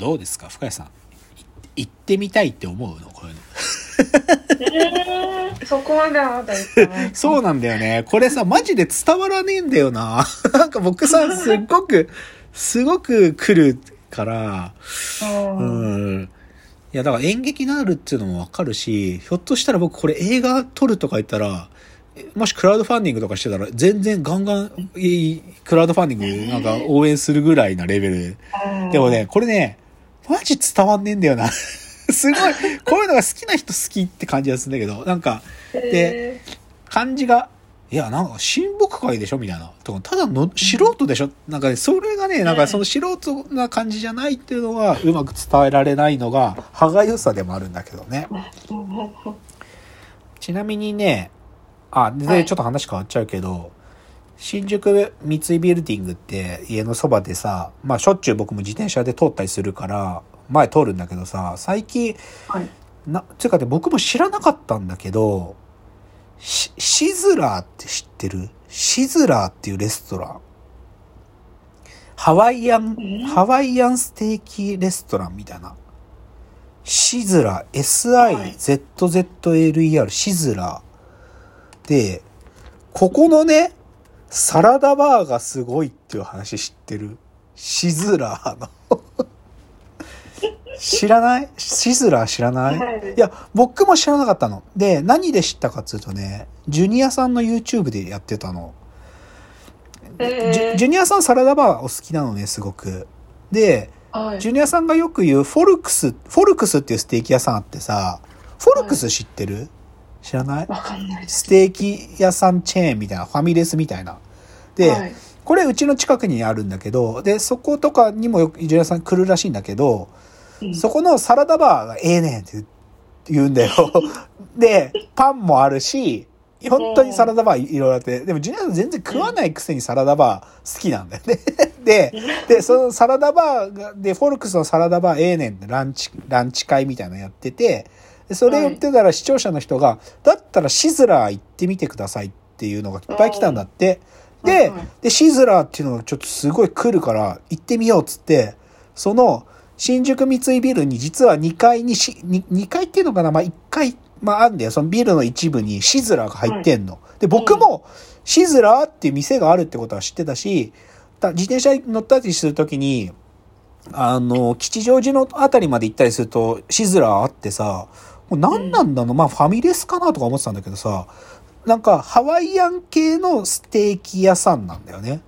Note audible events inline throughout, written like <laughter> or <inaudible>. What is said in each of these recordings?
どうですか？深谷さん。行ってみたいって思うの？こういうの。えー、そこまではまだ言ってない。<laughs> そうなんだよね。これさ、マジで伝わらねえんだよな。<laughs> なんか僕さ、すっごく、すごく来るから、うんうん。いや、だから演劇になるっていうのもわかるし、ひょっとしたら僕これ映画撮るとか言ったら、えもしクラウドファンディングとかしてたら、全然ガンガンいいクラウドファンディングなんか応援するぐらいなレベル。でもね、これね、マジ伝わんねえんだよな。<laughs> すごい、こういうのが好きな人好きって感じがするんだけど、なんか、で、感じが、いや、なんか、親睦会でしょみたいな。とかただの素人でしょ？なんかね、それがね、なんかその素人な感じじゃないっていうのは、うまく伝えられないのが、歯がゆさでもあるんだけどね。ちなみにね、あ、で、はい。ちょっと話変わっちゃうけど、新宿三井ビルディングって家のそばでさ、まあしょっちゅう僕も自転車で通ったりするから、前通るんだけどさ、最近、はい。な、つうかね、僕も知らなかったんだけど、し、シズラーって知ってる？シズラーっていうレストラン。ハワイアンえ、ハワイアンステーキレストランみたいな。シズラー、SIZZLER、シズラー。で、ここのね、サラダバーがすごいっていう話知ってる？シズラーの。<laughs> 知らない？シズラー知らない？はいいや、僕も知らなかったの。で、何で知ったかっつうとね、ジュニアさんの YouTube でやってたの。ジュジュニアさんサラダバーお好きなのね、すごく。で、はいジュニアさんがよく言うフォルクス、フォルクスっていうステーキ屋さんあってさ、フォルクス知ってる、知らない？わかんないです。ステーキ屋さんチェーンみたいな、ファミレスみたいな。で、はいこれうちの近くにあるんだけど、で、そことかにもよくジュニアさん来るらしいんだけど、うんそこのサラダバーがええねんって言うんだよ。<laughs> で、パンもあるし、本当にサラダバーいろいろあって、でもジュニアさん全然食わないくせにサラダバー好きなんだよね。<laughs> で、で、そのサラダバーが、で、フォルクスのサラダバーええねんってランチ、ランチ会みたいなのやってて、でそれ言ってたら視聴者の人が、だったらシズラー行ってみてくださいっていうのがいっぱい来たんだって。ではい、で、シズラーっていうのがちょっとすごい来るから行ってみようっつって、その新宿三井ビルに実は2階にし、2, 2階っていうのかな？まあ1階、まああんだよ。そのビルの一部にシズラーが入ってんの。で、僕もシズラーっていう店があるってことは知ってたし、だ自転車に乗ったりするときに、あの、吉祥寺のあたりまで行ったりすると、シズラーあってさ、もう何なんだの、まあファミレスかなとか思ってたんだけどさ、なんかハワイアン系のステーキ屋さんなんだよね。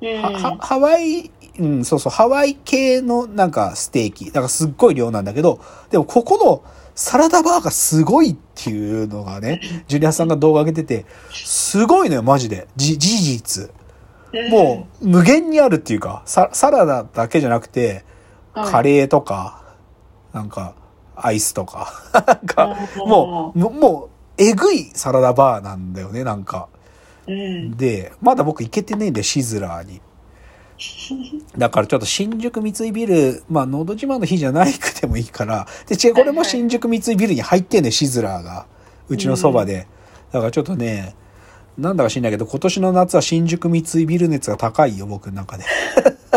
うんハワイ、うん、そうそう、ハワイ系のなんかステーキ。だからすっごい量なんだけど、でもここのサラダバーがすごいっていうのがね、ジュニアさんが動画上げてて、すごいのよ、マジで。じ、事実。もう無限にあるっていうか、ササラダだけじゃなくて、はいカレーとか、なんか、アイスとか、<laughs> なんか、もう、ももう、えぐいサラダバーなんだよね、なんか。う、うん、で、まだ僕行けてねえんで、シズラーに。<laughs> だからちょっと新宿三井ビル、まあ、のど自慢の日じゃないくてもいいから、で、違う、これも新宿三井ビルに入ってんねシズラーが。うちのそばで。だからちょっとね、なんだか知んないけど、今年の夏は新宿三井ビル熱が高いよ、僕の中で。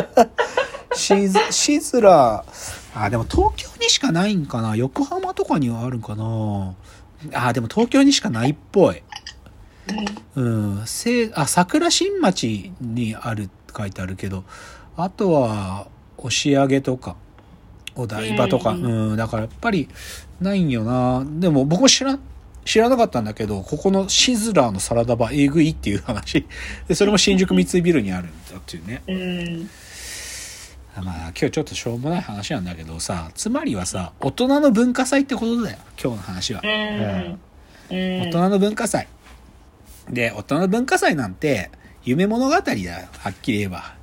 <laughs> シズ、シズラー、あ、でも東京にしかないんかな。横浜とかにはあるんかな。あ、でも東京にしかないっぽい。うん、せあ桜新町にあるって書いてあるけどあとは押上とかお台場とか、ううん。んだからやっぱりないんよな。でも僕も知ら知らなかったんだけどここのシズラーのサラダバーえぐいっていう話。でそれも新宿三井ビルにあるんだっていうね。うん、まあ今日ちょっとしょうもない話なんだけどさつまりはさ大人の文化祭ってことだよ今日の話はうん、うん、大人の文化祭。で、大人の文化祭なんて、夢物語だよ。はっきり言えば。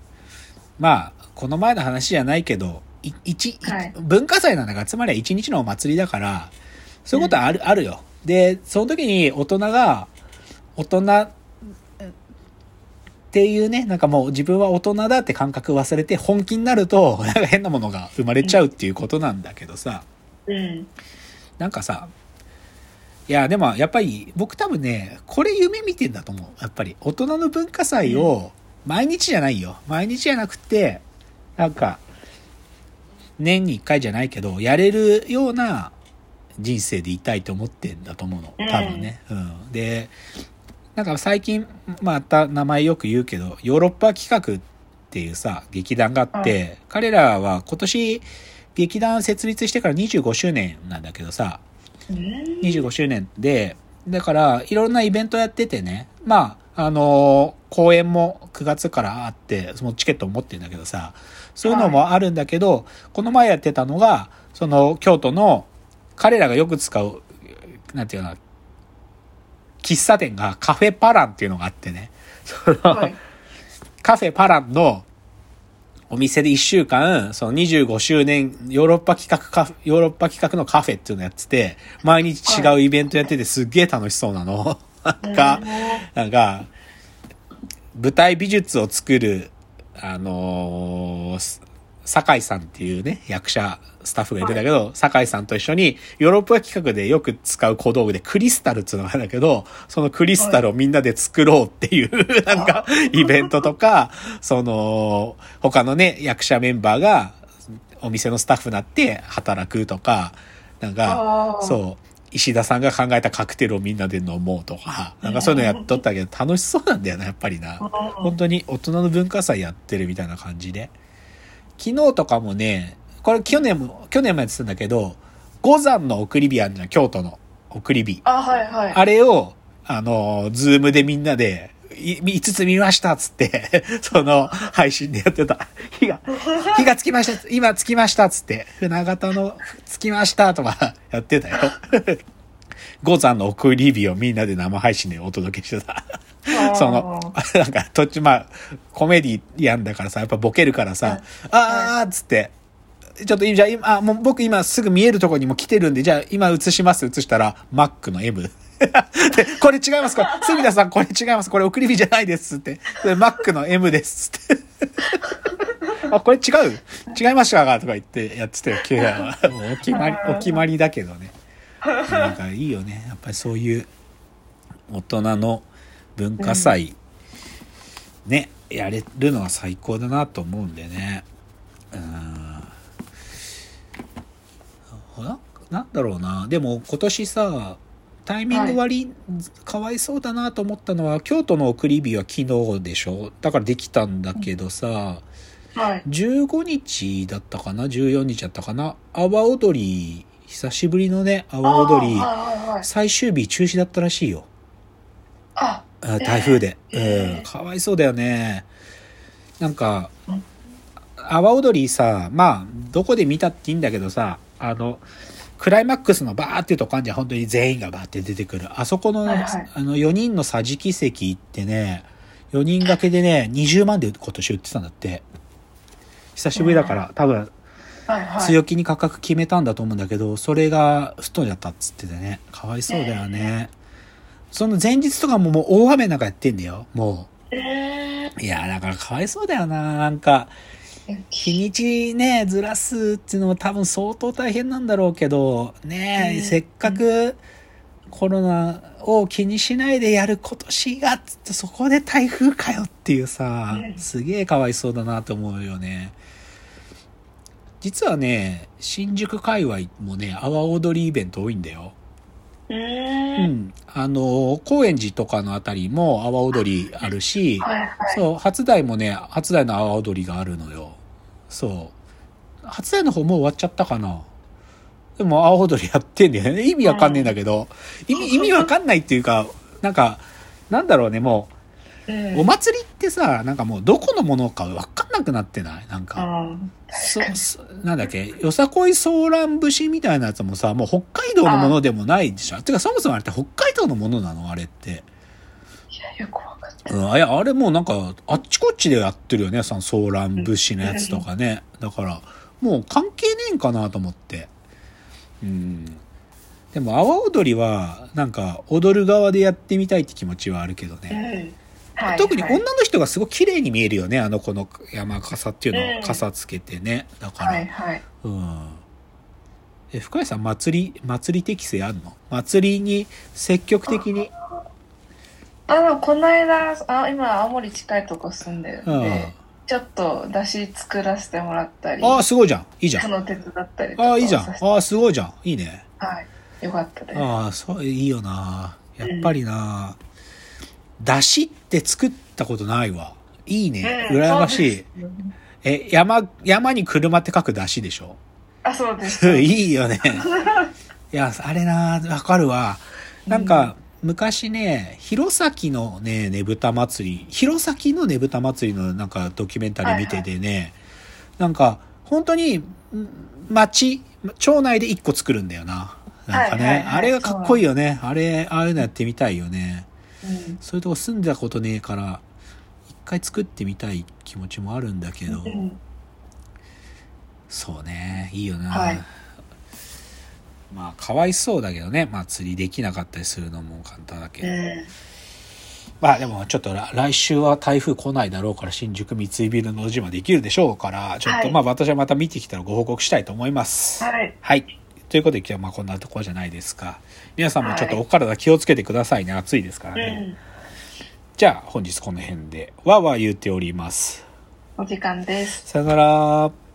まあ、この前の話じゃないけど、い一、いはい文化祭なんだから、つまりは一日のお祭りだから、そういうことはある、あるよ。で、その時に大人が、大人っていうね、なんかもう自分は大人だって感覚忘れて本気になると、<laughs> なんか変なものが生まれちゃうっていうことなんだけどさ、うん、なんかさ、いや、でもやっぱり僕多分ね、これ夢見てんだと思う。やっぱり大人の文化祭を毎日じゃないよ。毎日じゃなくて、なんか、年に一回じゃないけど、やれるような人生でいたいと思ってんだと思うの。多分ね。うん。で、なんか最近、また名前よく言うけど、ヨーロッパ企画っていうさ、劇団があって、は彼らは今年、劇団設立してから25周年なんだけどさ、うん。25周年で、だから、いろんなイベントやっててね、まあ、あのー公演も9月からあって、そのチケットを持ってるんだけどさ、そういうのもあるんだけど、この前やってたのが、その、京都の、彼らがよく使う、なんていうの喫茶店がカフェパランっていうのがあってね、その、はい。カフェパランのお店で1週間、その25周年ヨーロッパ企画カヨーロッパ企画のカフェっていうのやってて、毎日違うイベントやっててすっげえ楽しそうなの。<laughs> なんか、なんか、舞台美術を作る、あのーす酒井さんっていうね、役者、スタッフがいるんだけど、酒井さんと一緒に、ヨーロッパ企画でよく使う小道具でクリスタルっていうのがあるんだけど、そのクリスタルをみんなで作ろうっていう、<laughs> なんか、イベントとか、その、他のね、役者メンバーが、お店のスタッフになって働くとか、なんか、そう、石田さんが考えたカクテルをみんなで飲もうとか、なんかそういうのやっとったけど、楽しそうなんだよな、やっぱりな。本当に大人の文化祭やってるみたいな感じで。昨日とかもね、これ去年も、去年もやってたんだけど、五山の送り火あるじゃん、京都の送り火。あ、はいはい。あれを、あの、ズームでみんなで、い5つ見ましたっつって、<laughs> その配信でやってた。火が、<laughs> 火がつきました、今つきましたっつって、船形のつきましたとか <laughs> やってたよ。五山の送り火をみんなで生配信でお届けしてた。その、<laughs> なんか途中まあ、コメディやんだからさ、やっぱボケるからさ、あーっつって、ちょっとじゃあ今、あ、もう僕今すぐ見えるところにも来てるんで、じゃあ今映します？映したら、マックの M。<laughs> で、これ違います。これ、隅田さんこれ違います。これ送り火じゃないです。って。それマックの M です。って。<laughs> あ、これ違う？違いましたか？とか言ってやってたよ、今日は。もうお決まり、お決まりだけどね。なんかいいよね。やっぱりそういう大人の文化祭、ね、やれるのは最高だなと思うんでね。うん。な、なんだろうな。でも今年さ、タイミング割り、かわいそうだなと思ったのは、京都の送り火は昨日でしょ？だからできたんだけどさ、はい。15日だったかな ?14 日だったかな？阿波踊り、久しぶりのね、阿波踊り。最終日中止だったらしいよ。あ、あ台風で。ええうん。かわいそうだよね。なんかうん、阿波踊りさ、まあ、どこで見たっていいんだけどさ、あの、クライマックスのバーっていうとこあるじゃん。本当に全員がバーって出てくる。あそこの、はいはいあの、4人の桟敷席ってね、4人掛けでね、20万で今年売ってたんだって。久しぶりだから、多分、はいはい。強気に価格決めたんだと思うんだけど、それが吹っ飛んじゃったっつっててね。かわいそうだよね。その前日とかももう大雨なんかやってんだよ。もえう。いや、だからかわいそうだよな。なんか、ー、日にちね、ずらすっていうのも多分相当大変なんだろうけど、ね、うんせっかくコロナを気にしないでやる今年が、つってそこで台風かよっていうさう、んすげえかわいそうだなと思うよね。実はね、新宿界隈もね、阿波踊りイベント多いんだよ。うん。ん。あの、高円寺とかのあたりも阿波踊りあるし、はいはい。そう、初台もね、初台の阿波踊りがあるのよ。そう。初台の方もう終わっちゃったかな。でも阿波踊りやってんだよね。意味わかんねえんだけど、意味、意味わかんないっていうか、なんか、なんだろうね、もうんう、お祭りってさ、なんかもうどこのものかわかんなくなってない？なんか。うんそそなんだっけ？よさこいソーラン節みたいなやつもさ、もう北海道のものでもないでしょ。てかそもそもあれって北海道のものなの？あれって。いや、よくわかってうん、あいやあれもうなんか、あっちこっちでやってるよね、そのソーラン節のやつとかね。だから、もう関係ねえんかなと思って。うん。でも、阿波踊りは、なんか、踊る側でやってみたいって気持ちはあるけどね。うんはい特にはい女の人がすごい綺麗に見えるよね、あの子の山笠っていうのうんを傘つけてね。だから、はいはい。うん。え、深井さん、祭り、祭り適性あるの？祭りに積極的に。あの、この間、あ今、青森近いとこ住んでるんうんで、ちょっと出汁作らせてもらったり、ああ、すごいじゃん。いいじゃん。その手伝ったりとかああ、いいじゃん。ああ、すごいじゃん。いいね。はい。よかったです。ああ、そう、いいよな。やっぱりな、だしって作ったことないわ。いいね。うん羨ましい。え、山、山に車って書くだしでしょ？あ、そうです。<laughs> いいよね。いや、あれな、わかるわ。なんか、昔ね、弘前のね、ねぶた祭り、弘前のねぶた祭りのなんかドキュメンタリー見ててね、なんか、本当に、ん町、町内で一個作るんだよな。なんかね、はいはいはいあれがかっこいいよね。あれ、ああいうのやってみたいよね。うんそういうとこ住んだことねえから、一回作ってみたい気持ちもあるんだけど、うんそうね、いいよな。はいまあ、かわいそうだけどね。まあ、釣りできなかったりするのも簡単だけど。うんまあ、でも、ちょっとら来週は台風来ないだろうから、新宿三井ビルの島できるでしょうから、ちょっと、はいまあ、私はまた見てきたらご報告したいと思います。はい。はい。ということで、今日はまあ、こんなところじゃないですか。皆さんもちょっとお体気をつけてくださいね。暑いですからうね。ん。じゃあ、本日この辺で、わーわー言っております。お時間です。さよなら。